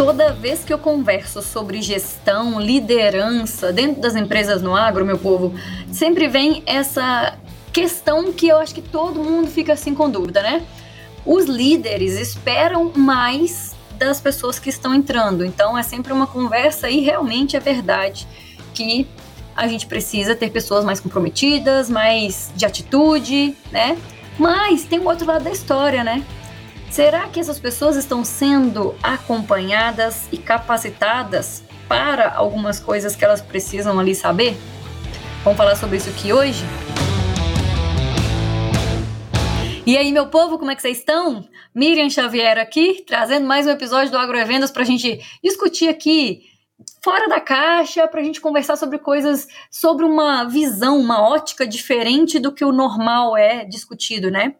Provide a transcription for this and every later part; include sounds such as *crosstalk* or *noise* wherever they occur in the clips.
Toda vez que eu converso sobre gestão, liderança dentro das empresas no agro, meu povo, sempre vem essa questão que eu acho que todo mundo fica assim com dúvida, né? Os líderes esperam mais das pessoas que estão entrando. Então é sempre uma conversa e realmente é verdade que a gente precisa ter pessoas mais comprometidas, mais de atitude, né? Mas tem o outro lado da história, né? Será que essas pessoas estão sendo acompanhadas e capacitadas para algumas coisas que elas precisam ali saber? Vamos falar sobre isso aqui hoje? E aí, meu povo, como é que vocês estão? Miriam Xavier aqui, trazendo mais um episódio do Agroevendas para a gente discutir aqui fora da caixa para a gente conversar sobre coisas, sobre uma visão, uma ótica diferente do que o normal é discutido, né?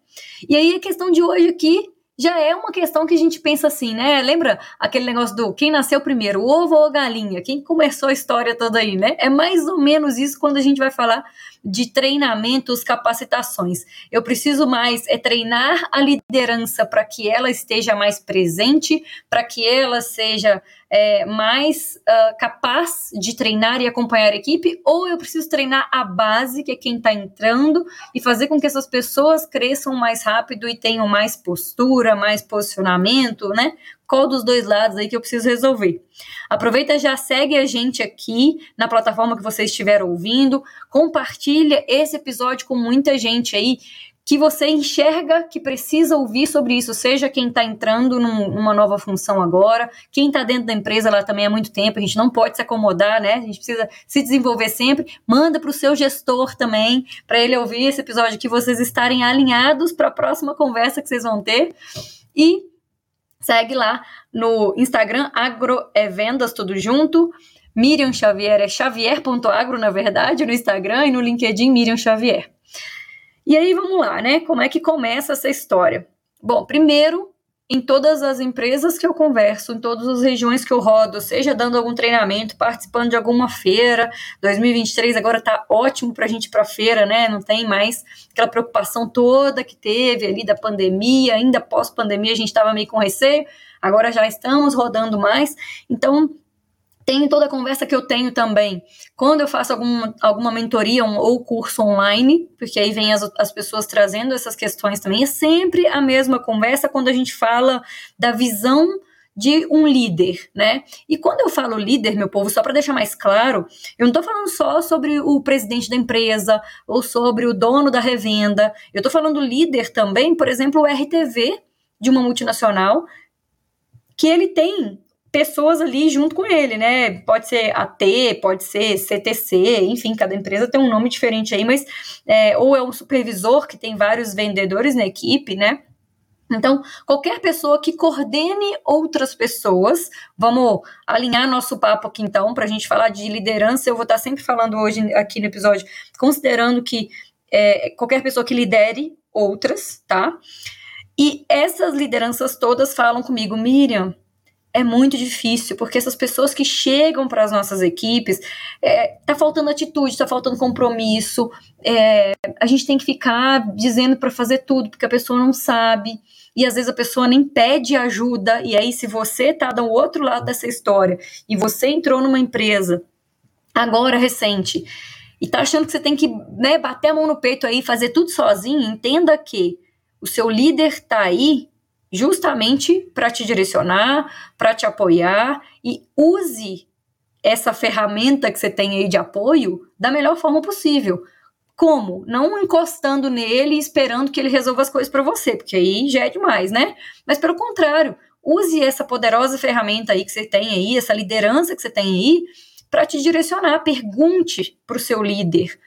E aí a questão de hoje aqui já é uma questão que a gente pensa assim, né? Lembra aquele negócio do quem nasceu primeiro, ovo ou galinha? Quem começou a história toda aí, né? É mais ou menos isso quando a gente vai falar de treinamentos, capacitações. Eu preciso mais é treinar a liderança para que ela esteja mais presente, para que ela seja é, mais uh, capaz de treinar e acompanhar a equipe, ou eu preciso treinar a base, que é quem está entrando, e fazer com que essas pessoas cresçam mais rápido e tenham mais postura, mais posicionamento, né? Qual dos dois lados aí que eu preciso resolver. Aproveita já segue a gente aqui na plataforma que você estiver ouvindo, compartilha esse episódio com muita gente aí que você enxerga que precisa ouvir sobre isso, seja quem está entrando num, numa nova função agora, quem está dentro da empresa lá também há muito tempo, a gente não pode se acomodar, né? A gente precisa se desenvolver sempre. Manda para o seu gestor também, para ele ouvir esse episódio que vocês estarem alinhados para a próxima conversa que vocês vão ter. E Segue lá no Instagram, agroevendas, tudo junto. Miriam Xavier é xavier.agro, na verdade, no Instagram e no LinkedIn Miriam Xavier. E aí vamos lá, né? Como é que começa essa história? Bom, primeiro em todas as empresas que eu converso, em todas as regiões que eu rodo, seja dando algum treinamento, participando de alguma feira. 2023 agora está ótimo para a gente ir para feira, né? Não tem mais aquela preocupação toda que teve ali da pandemia, ainda pós-pandemia a gente estava meio com receio. Agora já estamos rodando mais. Então, tem toda a conversa que eu tenho também. Quando eu faço alguma, alguma mentoria um, ou curso online, porque aí vem as, as pessoas trazendo essas questões também, é sempre a mesma conversa quando a gente fala da visão de um líder, né? E quando eu falo líder, meu povo, só para deixar mais claro, eu não estou falando só sobre o presidente da empresa ou sobre o dono da revenda. Eu estou falando líder também, por exemplo, o RTV de uma multinacional, que ele tem pessoas ali junto com ele, né? Pode ser AT, pode ser CTC, enfim, cada empresa tem um nome diferente aí, mas é, ou é um supervisor que tem vários vendedores na equipe, né? Então, qualquer pessoa que coordene outras pessoas, vamos alinhar nosso papo aqui então, para a gente falar de liderança. Eu vou estar sempre falando hoje aqui no episódio, considerando que é, qualquer pessoa que lidere outras, tá? E essas lideranças todas falam comigo, Miriam, é muito difícil, porque essas pessoas que chegam para as nossas equipes, é, tá faltando atitude, tá faltando compromisso, é, a gente tem que ficar dizendo para fazer tudo, porque a pessoa não sabe, e às vezes a pessoa nem pede ajuda, e aí se você tá do outro lado dessa história, e você entrou numa empresa, agora recente, e tá achando que você tem que né, bater a mão no peito aí, fazer tudo sozinho, entenda que o seu líder tá aí justamente para te direcionar, para te apoiar e use essa ferramenta que você tem aí de apoio da melhor forma possível. Como? Não encostando nele e esperando que ele resolva as coisas para você, porque aí já é demais, né? Mas pelo contrário, use essa poderosa ferramenta aí que você tem aí, essa liderança que você tem aí, para te direcionar. Pergunte para o seu líder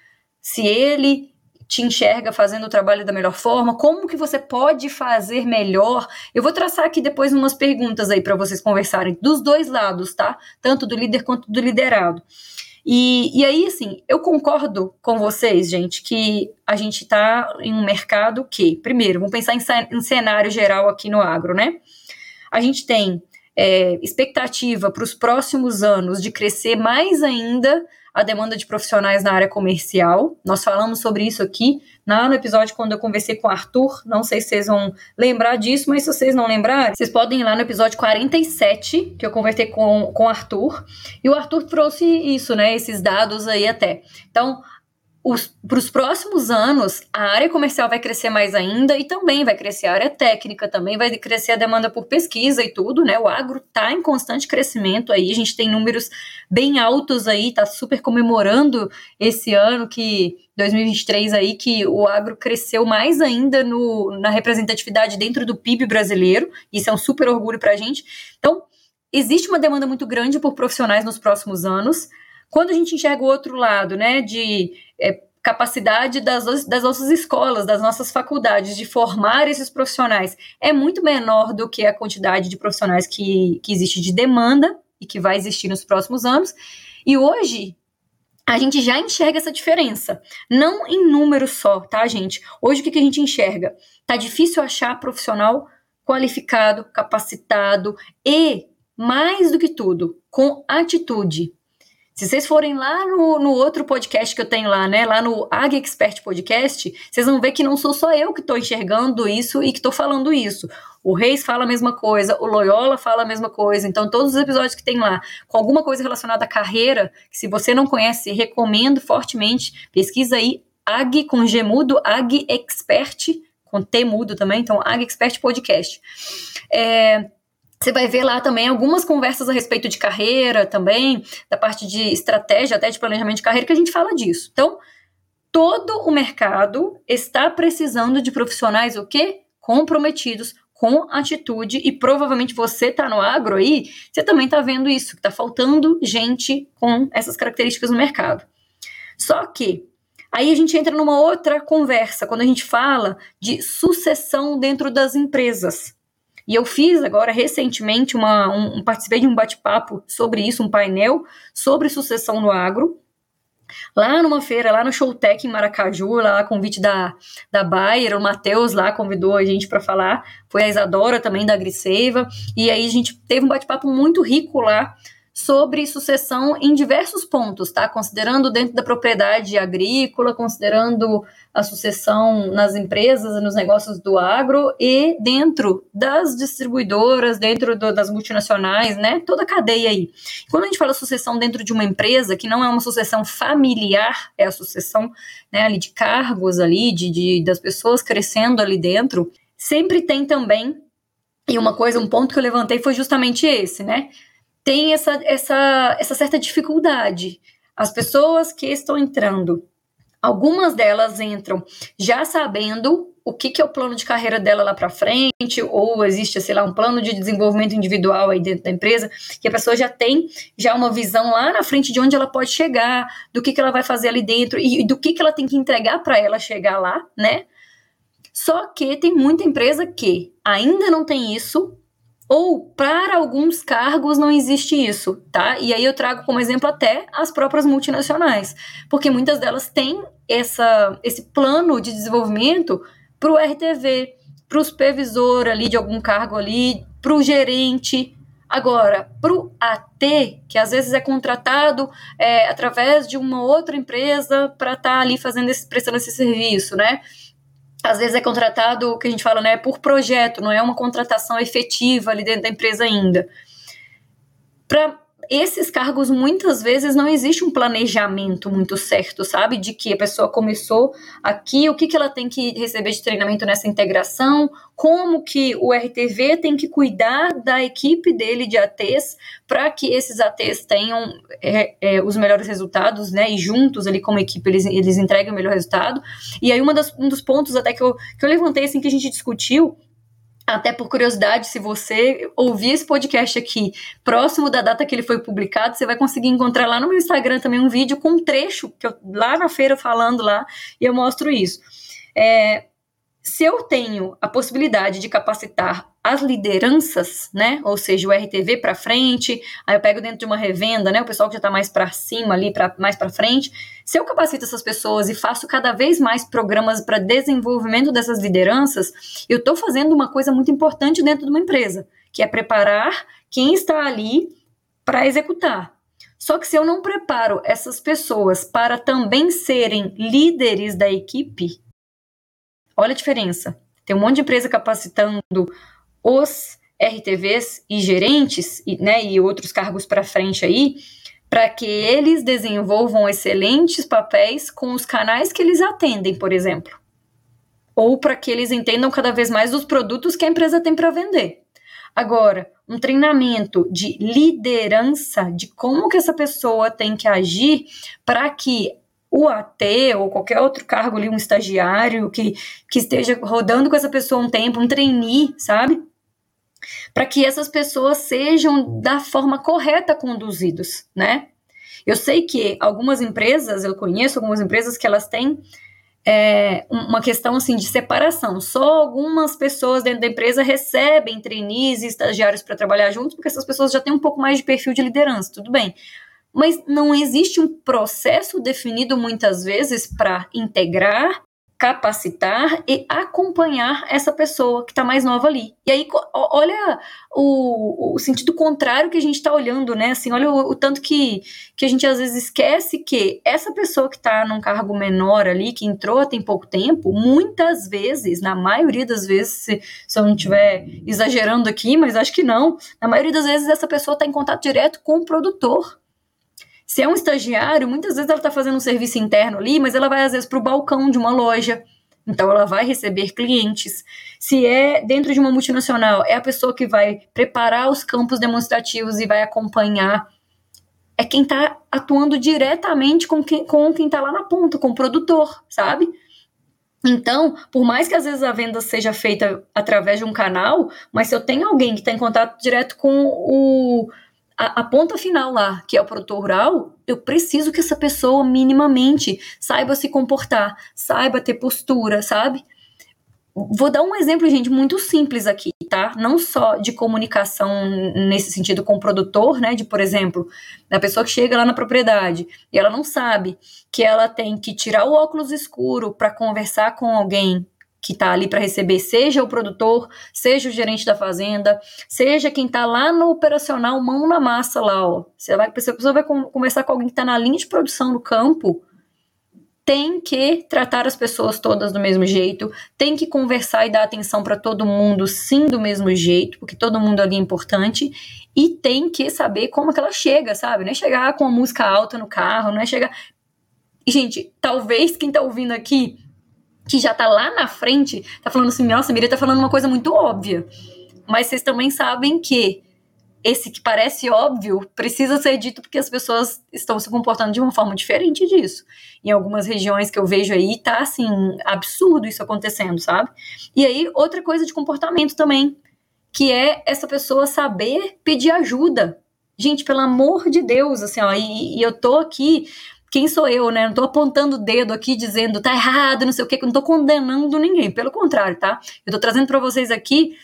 se ele te enxerga fazendo o trabalho da melhor forma, como que você pode fazer melhor. Eu vou traçar aqui depois umas perguntas aí para vocês conversarem dos dois lados, tá? Tanto do líder quanto do liderado. E, e aí, assim, eu concordo com vocês, gente, que a gente está em um mercado que, primeiro, vamos pensar em, cenário geral aqui no agro, né? A gente tem é, expectativa para os próximos anos de crescer mais ainda a demanda de profissionais na área comercial. Nós falamos sobre isso aqui lá no episódio quando eu conversei com o Arthur. Não sei se vocês vão lembrar disso, mas se vocês não lembrarem, vocês podem ir lá no episódio 47, que eu conversei com, com o Arthur. E o Arthur trouxe isso, né? Esses dados aí até. Então, para os próximos anos, a área comercial vai crescer mais ainda e também vai crescer a área técnica, também vai crescer a demanda por pesquisa e tudo, né? O agro está em constante crescimento aí, a gente tem números bem altos aí, está super comemorando esse ano que 2023 aí que o agro cresceu mais ainda no, na representatividade dentro do PIB brasileiro. Isso é um super orgulho para a gente. Então, existe uma demanda muito grande por profissionais nos próximos anos. Quando a gente enxerga o outro lado, né, de é, capacidade das, das nossas escolas, das nossas faculdades de formar esses profissionais é muito menor do que a quantidade de profissionais que, que existe de demanda e que vai existir nos próximos anos. E hoje, a gente já enxerga essa diferença. Não em número só, tá, gente? Hoje o que, que a gente enxerga? Tá difícil achar profissional qualificado, capacitado e, mais do que tudo, com atitude. Se vocês forem lá no, no, outro podcast que eu tenho lá, né, lá no Ag Expert Podcast, vocês vão ver que não sou só eu que estou enxergando isso e que estou falando isso. O Reis fala a mesma coisa, o Loyola fala a mesma coisa. Então, todos os episódios que tem lá, com alguma coisa relacionada à carreira, que se você não conhece, recomendo fortemente, pesquisa aí Ag com G mudo, Ag Expert, com T mudo também, então Ag Expert Podcast. É, você vai ver lá também algumas conversas a respeito de carreira também, da parte de estratégia, até de planejamento de carreira, que a gente fala disso. Então, todo o mercado está precisando de profissionais o quê? Comprometidos com atitude e provavelmente você está no agro aí, você também está vendo isso, que está faltando gente com essas características no mercado. Só que aí a gente entra numa outra conversa quando a gente fala de sucessão dentro das empresas. E eu fiz agora recentemente uma, um, participei de um bate-papo sobre isso, um painel sobre sucessão no agro. Lá numa feira, lá no Showtech em Maracaju, lá a convite da, da Bayer, o Matheus lá convidou a gente para falar, foi a Isadora também da Griseiva, e aí a gente teve um bate-papo muito rico lá sobre sucessão em diversos pontos, tá? Considerando dentro da propriedade agrícola, considerando a sucessão nas empresas, nos negócios do agro e dentro das distribuidoras, dentro do, das multinacionais, né? Toda a cadeia aí. Quando a gente fala sucessão dentro de uma empresa, que não é uma sucessão familiar, é a sucessão né, ali de cargos ali, de, de das pessoas crescendo ali dentro, sempre tem também, e uma coisa, um ponto que eu levantei foi justamente esse, né? Tem essa, essa, essa certa dificuldade. As pessoas que estão entrando, algumas delas entram já sabendo o que, que é o plano de carreira dela lá para frente, ou existe, sei lá, um plano de desenvolvimento individual aí dentro da empresa, que a pessoa já tem já uma visão lá na frente de onde ela pode chegar, do que, que ela vai fazer ali dentro e do que, que ela tem que entregar para ela chegar lá, né? Só que tem muita empresa que ainda não tem isso, ou para alguns cargos não existe isso, tá? E aí eu trago como exemplo até as próprias multinacionais, porque muitas delas têm essa, esse plano de desenvolvimento para o RTV, para o supervisor ali de algum cargo ali, para o gerente. Agora, para o AT, que às vezes é contratado é, através de uma outra empresa para estar tá ali fazendo esse, prestando esse serviço, né? Às vezes é contratado, o que a gente fala, né, por projeto, não é uma contratação efetiva ali dentro da empresa ainda. Para esses cargos muitas vezes não existe um planejamento muito certo, sabe? De que a pessoa começou aqui, o que, que ela tem que receber de treinamento nessa integração, como que o RTV tem que cuidar da equipe dele de ATs para que esses ATs tenham é, é, os melhores resultados, né? E juntos ali como equipe eles, eles entreguem o melhor resultado. E aí uma das, um dos pontos até que eu, que eu levantei assim que a gente discutiu até por curiosidade, se você ouvir esse podcast aqui próximo da data que ele foi publicado, você vai conseguir encontrar lá no meu Instagram também um vídeo com um trecho que eu lá na feira falando lá e eu mostro isso. É, se eu tenho a possibilidade de capacitar as lideranças, né, ou seja, o RTV para frente, aí eu pego dentro de uma revenda, né, o pessoal que já está mais para cima ali, para mais para frente, se eu capacito essas pessoas e faço cada vez mais programas para desenvolvimento dessas lideranças, eu estou fazendo uma coisa muito importante dentro de uma empresa, que é preparar quem está ali para executar. Só que se eu não preparo essas pessoas para também serem líderes da equipe, olha a diferença. Tem um monte de empresa capacitando os RTVs e gerentes, e, né, e outros cargos para frente aí, para que eles desenvolvam excelentes papéis com os canais que eles atendem, por exemplo. Ou para que eles entendam cada vez mais os produtos que a empresa tem para vender. Agora, um treinamento de liderança, de como que essa pessoa tem que agir para que o AT ou qualquer outro cargo ali, um estagiário que, que esteja rodando com essa pessoa um tempo, um trainee, sabe? Para que essas pessoas sejam da forma correta conduzidos, né? Eu sei que algumas empresas, eu conheço algumas empresas que elas têm é, uma questão assim de separação. Só algumas pessoas dentro da empresa recebem trainees e estagiários para trabalhar juntos, porque essas pessoas já têm um pouco mais de perfil de liderança, tudo bem mas não existe um processo definido muitas vezes para integrar, capacitar e acompanhar essa pessoa que está mais nova ali. E aí, olha o, o sentido contrário que a gente está olhando, né? Assim, olha o, o, tanto que, que a gente às vezes esquece que essa pessoa que está num cargo menor ali, que entrou tem pouco tempo, muitas vezes, na maioria das vezes, se, se eu não estiver exagerando aqui, mas acho que não, na maioria das vezes essa pessoa está em contato direto com o produtor se é um estagiário, muitas vezes ela está fazendo um serviço interno ali, mas ela vai às vezes para o balcão de uma loja. Então ela vai receber clientes. Se é dentro de uma multinacional, é a pessoa que vai preparar os campos demonstrativos e vai acompanhar. É quem está atuando diretamente com quem com quem está lá na ponta, com o produtor, sabe? Então, por mais que às vezes a venda seja feita através de um canal, mas se eu tenho alguém que está em contato direto com o a, a, ponta final lá, que é o produtor rural, eu preciso que essa pessoa minimamente saiba se comportar, saiba ter postura, sabe? Vou dar um exemplo, gente, muito simples aqui, tá? Não só de comunicação nesse sentido com o produtor, né? De, por exemplo, a pessoa que chega lá na propriedade e ela não sabe que ela tem que tirar o óculos escuro para conversar com alguém que está ali para receber, seja o produtor, seja o gerente da fazenda, seja quem está lá no operacional, mão na massa lá, ó. Você vai, pessoa vai conversar com alguém que está na linha de produção no campo, tem que tratar as pessoas todas do mesmo jeito, tem que conversar e dar atenção para todo mundo, sim, do mesmo jeito, porque todo mundo ali é importante, e tem que saber como que ela chega, sabe? Não é chegar com a música alta no carro, não é chegar. Gente, talvez quem está ouvindo aqui que já tá lá na frente, tá falando assim, nossa, a Miriam tá falando uma coisa muito óbvia. Mas vocês também sabem que esse que parece óbvio precisa ser dito porque as pessoas estão se comportando de uma forma diferente disso. Em algumas regiões que eu vejo aí, tá assim, absurdo isso acontecendo, sabe? E aí, outra coisa de comportamento também, que é essa pessoa saber pedir ajuda. Gente, pelo amor de Deus, assim, ó, e, e eu tô aqui quem sou eu, né? Não tô apontando o dedo aqui dizendo tá errado, não sei o que, não tô condenando ninguém. Pelo contrário, tá? Eu tô trazendo para vocês aqui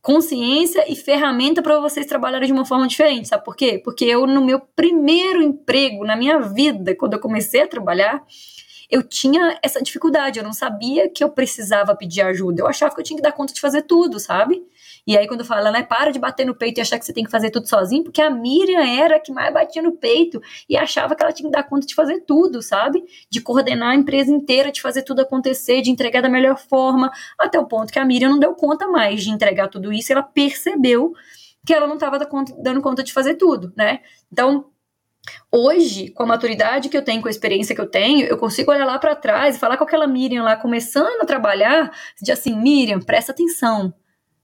consciência e ferramenta para vocês trabalharem de uma forma diferente, sabe por quê? Porque eu, no meu primeiro emprego, na minha vida, quando eu comecei a trabalhar, eu tinha essa dificuldade, eu não sabia que eu precisava pedir ajuda, eu achava que eu tinha que dar conta de fazer tudo, sabe? E aí, quando fala, né, para de bater no peito e achar que você tem que fazer tudo sozinho, porque a Miriam era a que mais batia no peito e achava que ela tinha que dar conta de fazer tudo, sabe? De coordenar a empresa inteira, de fazer tudo acontecer, de entregar da melhor forma, até o ponto que a Miriam não deu conta mais de entregar tudo isso, ela percebeu que ela não estava dando conta de fazer tudo, né? Então, Hoje, com a maturidade que eu tenho, com a experiência que eu tenho, eu consigo olhar lá para trás e falar com aquela Miriam lá começando a trabalhar, de assim, Miriam, presta atenção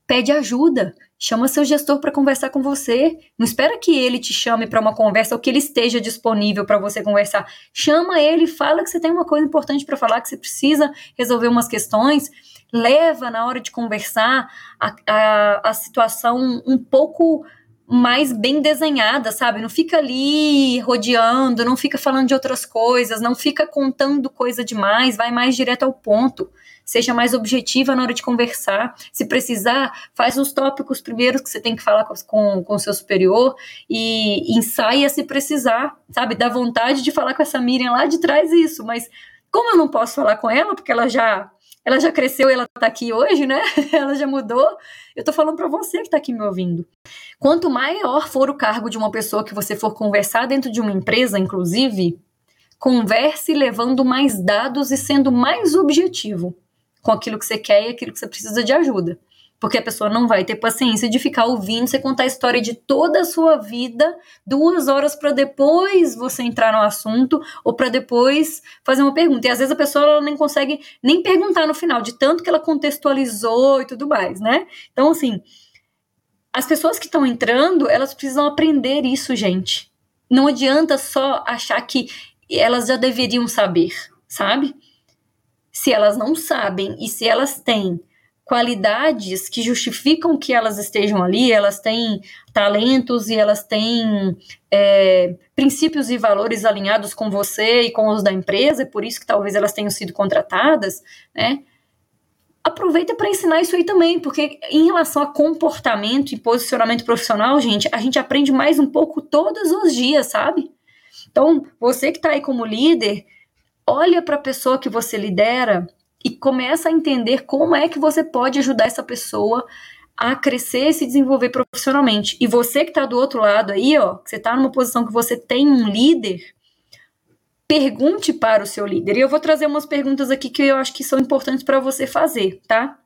pede ajuda. Chama seu gestor para conversar com você. Não espera que ele te chame para uma conversa ou que ele esteja disponível para você conversar. Chama ele, fala que você tem uma coisa importante para falar, que você precisa resolver umas questões. Leva na hora de conversar a, a, a situação um pouco mais bem desenhada, sabe? Não fica ali rodeando, não fica falando de outras coisas, não fica contando coisa demais, vai mais direto ao ponto seja mais objetiva na hora de conversar. Se precisar, faz os tópicos primeiros que você tem que falar com, com o seu superior e ensaia se precisar, sabe? Dá vontade de falar com essa Miriam lá de trás isso, mas como eu não posso falar com ela, porque ela já ela já cresceu ela tá aqui hoje, né? *laughs* ela já mudou. Eu tô falando para você que tá aqui me ouvindo. Quanto maior for o cargo de uma pessoa que você for conversar dentro de uma empresa, inclusive, converse levando mais dados e sendo mais objetivo com aquilo que você quer e aquilo que você precisa de ajuda porque a pessoa não vai ter paciência de ficar ouvindo você contar a história de toda a sua vida duas horas para depois você entrar no assunto ou para depois fazer uma pergunta. E às vezes a pessoa ela nem consegue nem perguntar no final, de tanto que ela contextualizou e tudo mais, né? Então, assim, as pessoas que estão entrando, elas precisam aprender isso, gente. Não adianta só achar que elas já deveriam saber, sabe? Se elas não sabem e se elas têm qualidades que justificam que elas estejam ali, elas têm talentos e elas têm é, princípios e valores alinhados com você e com os da empresa, por isso que talvez elas tenham sido contratadas, né? Aproveita para ensinar isso aí também, porque em relação a comportamento e posicionamento profissional, gente, a gente aprende mais um pouco todos os dias, sabe? Então, você que está aí como líder, olha para a pessoa que você lidera e começa a entender como é que você pode ajudar essa pessoa a crescer e se desenvolver profissionalmente. E você que está do outro lado aí, ó, que você está numa posição que você tem um líder, pergunte para o seu líder. E eu vou trazer umas perguntas aqui que eu acho que são importantes para você fazer, tá?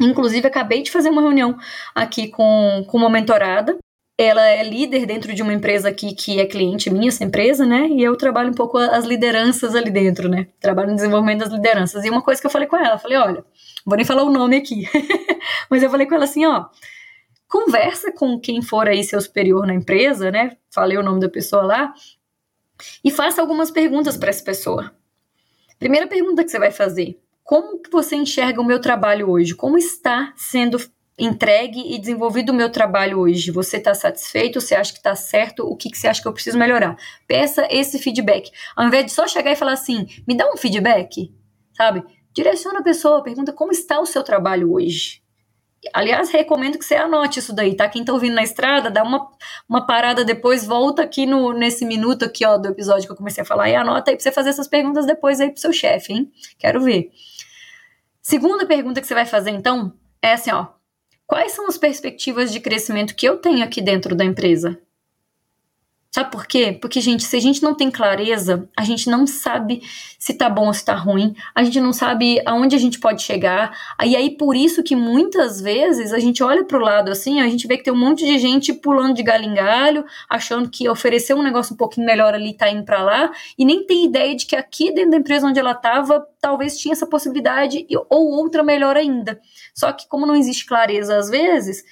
Inclusive, acabei de fazer uma reunião aqui com, com uma mentorada ela é líder dentro de uma empresa aqui que é cliente minha, essa empresa, né? E eu trabalho um pouco as lideranças ali dentro, né? Trabalho no desenvolvimento das lideranças. E uma coisa que eu falei com ela, falei, olha, vou nem falar o nome aqui, *laughs* mas eu falei com ela assim, ó, conversa com quem for aí seu superior na empresa, né? Falei o nome da pessoa lá e faça algumas perguntas para essa pessoa. Primeira pergunta que você vai fazer: como que você enxerga o meu trabalho hoje? Como está sendo entregue e desenvolvido o meu trabalho hoje? Você está satisfeito? Você acha que está certo? O que, que você acha que eu preciso melhorar? Peça esse feedback. Ao invés de só chegar e falar assim, me dá um feedback, sabe? Direciona a pessoa, pergunta como está o seu trabalho hoje. Aliás, recomendo que você anote isso daí, tá? Quem tá ouvindo na estrada, dá uma, uma parada depois, volta aqui no, nesse minuto aqui, ó, do episódio que eu comecei a falar e anota aí pra você fazer essas perguntas depois aí pro seu chefe, hein? Quero ver. Segunda pergunta que você vai fazer, então, é assim, ó. Quais são as perspectivas de crescimento que eu tenho aqui dentro da empresa? Sabe por quê? Porque, gente, se a gente não tem clareza, a gente não sabe se tá bom ou se tá ruim, a gente não sabe aonde a gente pode chegar. E aí, por isso que muitas vezes a gente olha pro lado assim, a gente vê que tem um monte de gente pulando de galho em galho, achando que oferecer um negócio um pouquinho melhor ali tá indo pra lá, e nem tem ideia de que aqui dentro da empresa onde ela tava, talvez tinha essa possibilidade ou outra melhor ainda. Só que, como não existe clareza às vezes,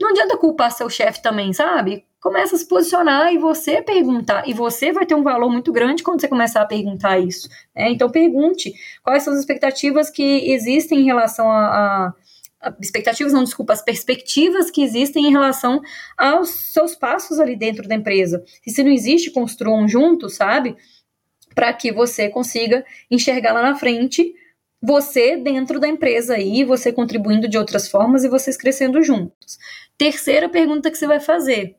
não adianta culpar seu chefe também, sabe? Começa a se posicionar e você perguntar. E você vai ter um valor muito grande quando você começar a perguntar isso. Né? Então, pergunte quais são as expectativas que existem em relação a, a expectativas, não, desculpa, as perspectivas que existem em relação aos seus passos ali dentro da empresa. E se não existe, construam juntos, sabe? Para que você consiga enxergar lá na frente você dentro da empresa aí, você contribuindo de outras formas e vocês crescendo juntos. Terceira pergunta que você vai fazer.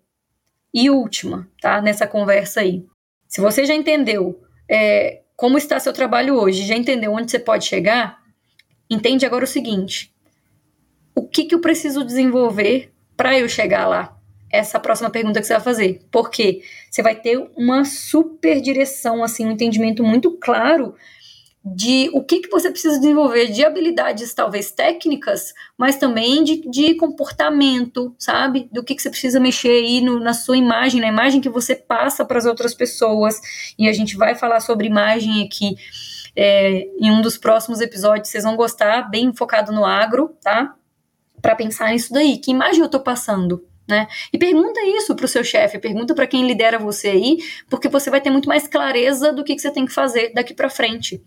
E última, tá? Nessa conversa aí. Se você já entendeu é, como está seu trabalho hoje, já entendeu onde você pode chegar, entende agora o seguinte: o que, que eu preciso desenvolver para eu chegar lá? Essa é a próxima pergunta que você vai fazer. Porque você vai ter uma super direção, assim, um entendimento muito claro de o que, que você precisa desenvolver de habilidades talvez técnicas, mas também de, de comportamento, sabe? Do que, que você precisa mexer aí no, na sua imagem, na imagem que você passa para as outras pessoas. E a gente vai falar sobre imagem aqui é, em um dos próximos episódios. Vocês vão gostar, bem focado no agro, tá? Para pensar nisso daí. Que imagem eu estou passando? Né? E pergunta isso para o seu chefe, pergunta para quem lidera você aí, porque você vai ter muito mais clareza do que, que você tem que fazer daqui para frente.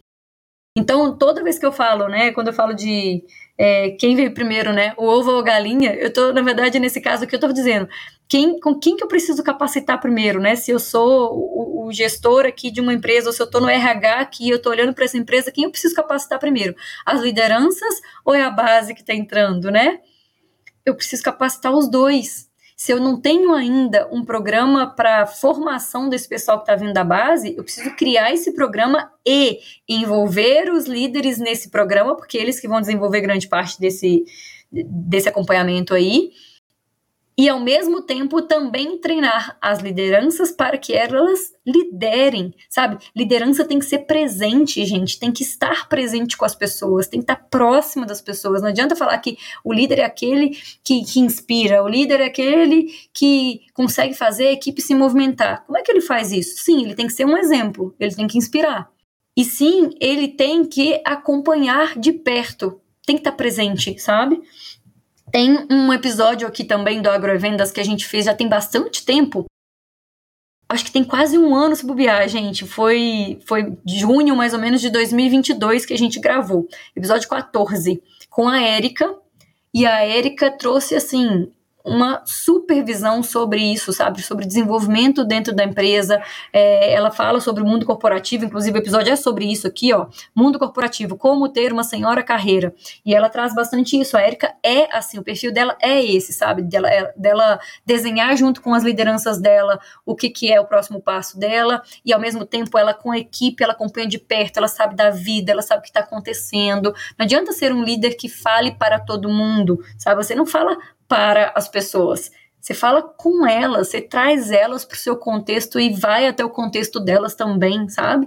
Então, toda vez que eu falo, né, quando eu falo de é, quem veio primeiro, né, o ovo ou a galinha, eu tô, na verdade, nesse caso aqui, eu tô dizendo, quem, com quem que eu preciso capacitar primeiro, né, se eu sou o, o gestor aqui de uma empresa, ou se eu tô no RH aqui, eu tô olhando para essa empresa, quem eu preciso capacitar primeiro? As lideranças ou é a base que tá entrando, né? Eu preciso capacitar os dois. Se eu não tenho ainda um programa para formação desse pessoal que está vindo da base, eu preciso criar esse programa e envolver os líderes nesse programa, porque eles que vão desenvolver grande parte desse, desse acompanhamento aí e ao mesmo tempo também treinar as lideranças para que elas liderem, sabe? Liderança tem que ser presente, gente, tem que estar presente com as pessoas, tem que estar próximo das pessoas. Não adianta falar que o líder é aquele que, que inspira, o líder é aquele que consegue fazer a equipe se movimentar. Como é que ele faz isso? Sim, ele tem que ser um exemplo, ele tem que inspirar. E sim, ele tem que acompanhar de perto, tem que estar presente, sabe? Tem um episódio aqui também do Agrovendas que a gente fez já tem bastante tempo. Acho que tem quase um ano se bobear, gente. Foi, foi junho, mais ou menos, de 2022 que a gente gravou. Episódio 14, com a Érica. E a Érica trouxe, assim, uma supervisão sobre isso, sabe? Sobre desenvolvimento dentro da empresa. É, ela fala sobre o mundo corporativo, inclusive o episódio é sobre isso aqui, ó. Mundo corporativo, como ter uma senhora carreira. E ela traz bastante isso. A Erika é assim, o perfil dela é esse, sabe? Dela, é, dela desenhar junto com as lideranças dela o que, que é o próximo passo dela, e ao mesmo tempo ela com a equipe, ela acompanha de perto, ela sabe da vida, ela sabe o que está acontecendo. Não adianta ser um líder que fale para todo mundo, sabe? Você não fala para as pessoas. Você fala com elas, você traz elas para o seu contexto e vai até o contexto delas também, sabe?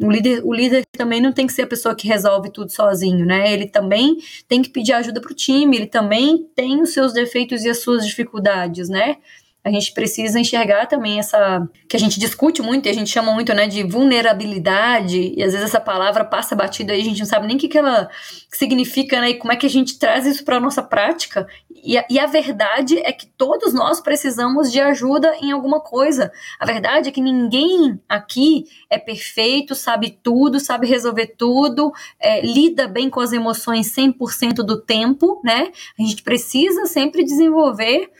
O líder, o líder também não tem que ser a pessoa que resolve tudo sozinho, né? Ele também tem que pedir ajuda para o time, ele também tem os seus defeitos e as suas dificuldades, né? A gente precisa enxergar também essa que a gente discute muito e a gente chama muito né, de vulnerabilidade, e às vezes essa palavra passa batida aí, a gente não sabe nem o que, que ela significa, né? E como é que a gente traz isso para a nossa prática. E a, e a verdade é que todos nós precisamos de ajuda em alguma coisa. A verdade é que ninguém aqui é perfeito, sabe tudo, sabe resolver tudo, é, lida bem com as emoções 100% do tempo, né? A gente precisa sempre desenvolver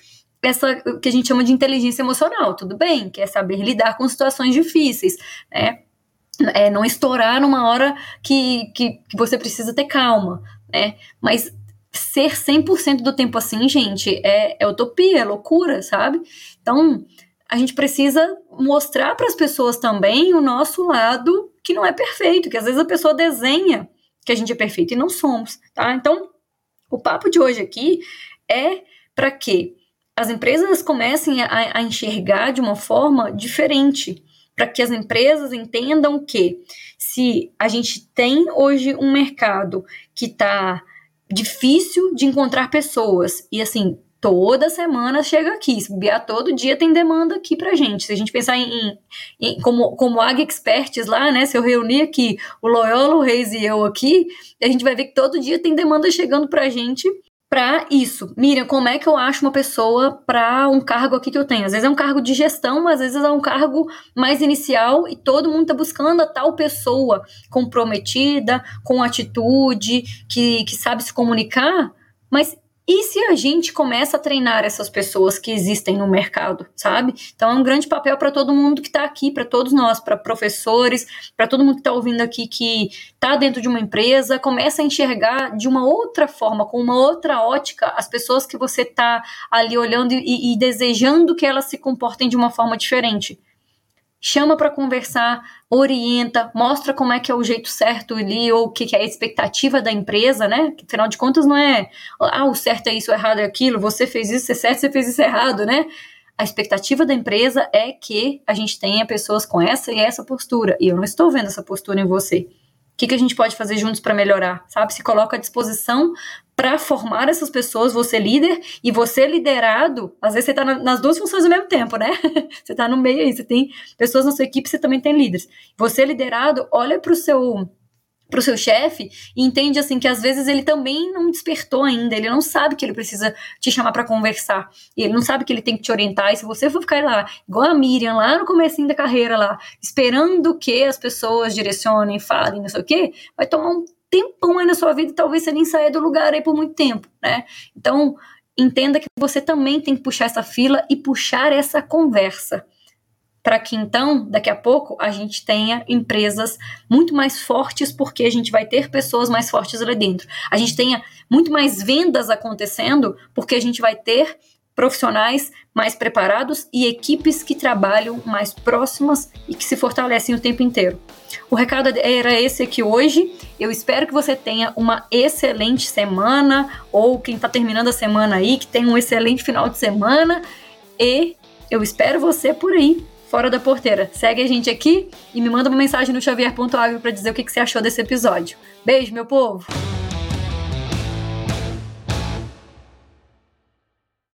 essa que a gente chama de inteligência emocional, tudo bem, que é saber lidar com situações difíceis, né? É não estourar numa hora que, que, que você precisa ter calma, né? Mas ser 100% do tempo assim, gente, é, é utopia, é loucura, sabe? Então, a gente precisa mostrar para as pessoas também o nosso lado que não é perfeito, que às vezes a pessoa desenha que a gente é perfeito e não somos, tá? Então, o papo de hoje aqui é para quê? As empresas comecem a, a enxergar de uma forma diferente, para que as empresas entendam que se a gente tem hoje um mercado que está difícil de encontrar pessoas e assim toda semana chega aqui, se todo dia tem demanda aqui pra gente. Se a gente pensar em, em como, como Ag Experts lá, né, se eu reunir aqui o Loyola, o Reis e eu aqui, a gente vai ver que todo dia tem demanda chegando pra gente para isso. Miriam, como é que eu acho uma pessoa para um cargo aqui que eu tenho? Às vezes é um cargo de gestão, mas às vezes é um cargo mais inicial e todo mundo está buscando a tal pessoa comprometida, com atitude, que, que sabe se comunicar, mas e se a gente começa a treinar essas pessoas que existem no mercado, sabe? Então é um grande papel para todo mundo que está aqui, para todos nós, para professores, para todo mundo que está ouvindo aqui que está dentro de uma empresa, começa a enxergar de uma outra forma, com uma outra ótica, as pessoas que você está ali olhando e, e desejando que elas se comportem de uma forma diferente chama para conversar, orienta, mostra como é que é o jeito certo ali, ou o que, que é a expectativa da empresa, né? Que, afinal de contas, não é, ah, o certo é isso, o errado é aquilo, você fez isso, você é certo, você fez isso errado, né? A expectativa da empresa é que a gente tenha pessoas com essa e essa postura, e eu não estou vendo essa postura em você. O que, que a gente pode fazer juntos para melhorar? Sabe? Se coloca à disposição para formar essas pessoas, você líder e você liderado. Às vezes você está nas duas funções ao mesmo tempo, né? *laughs* você está no meio aí, você tem pessoas na sua equipe, você também tem líderes. Você liderado, olha para o seu para o seu chefe e entende assim que às vezes ele também não despertou ainda, ele não sabe que ele precisa te chamar para conversar, ele não sabe que ele tem que te orientar, e se você for ficar lá, igual a Miriam, lá no comecinho da carreira lá, esperando que as pessoas direcionem, falem, não sei o quê, vai tomar um tempão aí na sua vida e talvez você nem saia do lugar aí por muito tempo, né? Então, entenda que você também tem que puxar essa fila e puxar essa conversa para que então, daqui a pouco, a gente tenha empresas muito mais fortes, porque a gente vai ter pessoas mais fortes ali dentro. A gente tenha muito mais vendas acontecendo, porque a gente vai ter profissionais mais preparados e equipes que trabalham mais próximas e que se fortalecem o tempo inteiro. O recado era esse aqui hoje. Eu espero que você tenha uma excelente semana, ou quem está terminando a semana aí, que tenha um excelente final de semana. E eu espero você por aí, fora da porteira. Segue a gente aqui e me manda uma mensagem no xavier.agro para dizer o que, que você achou desse episódio. Beijo, meu povo!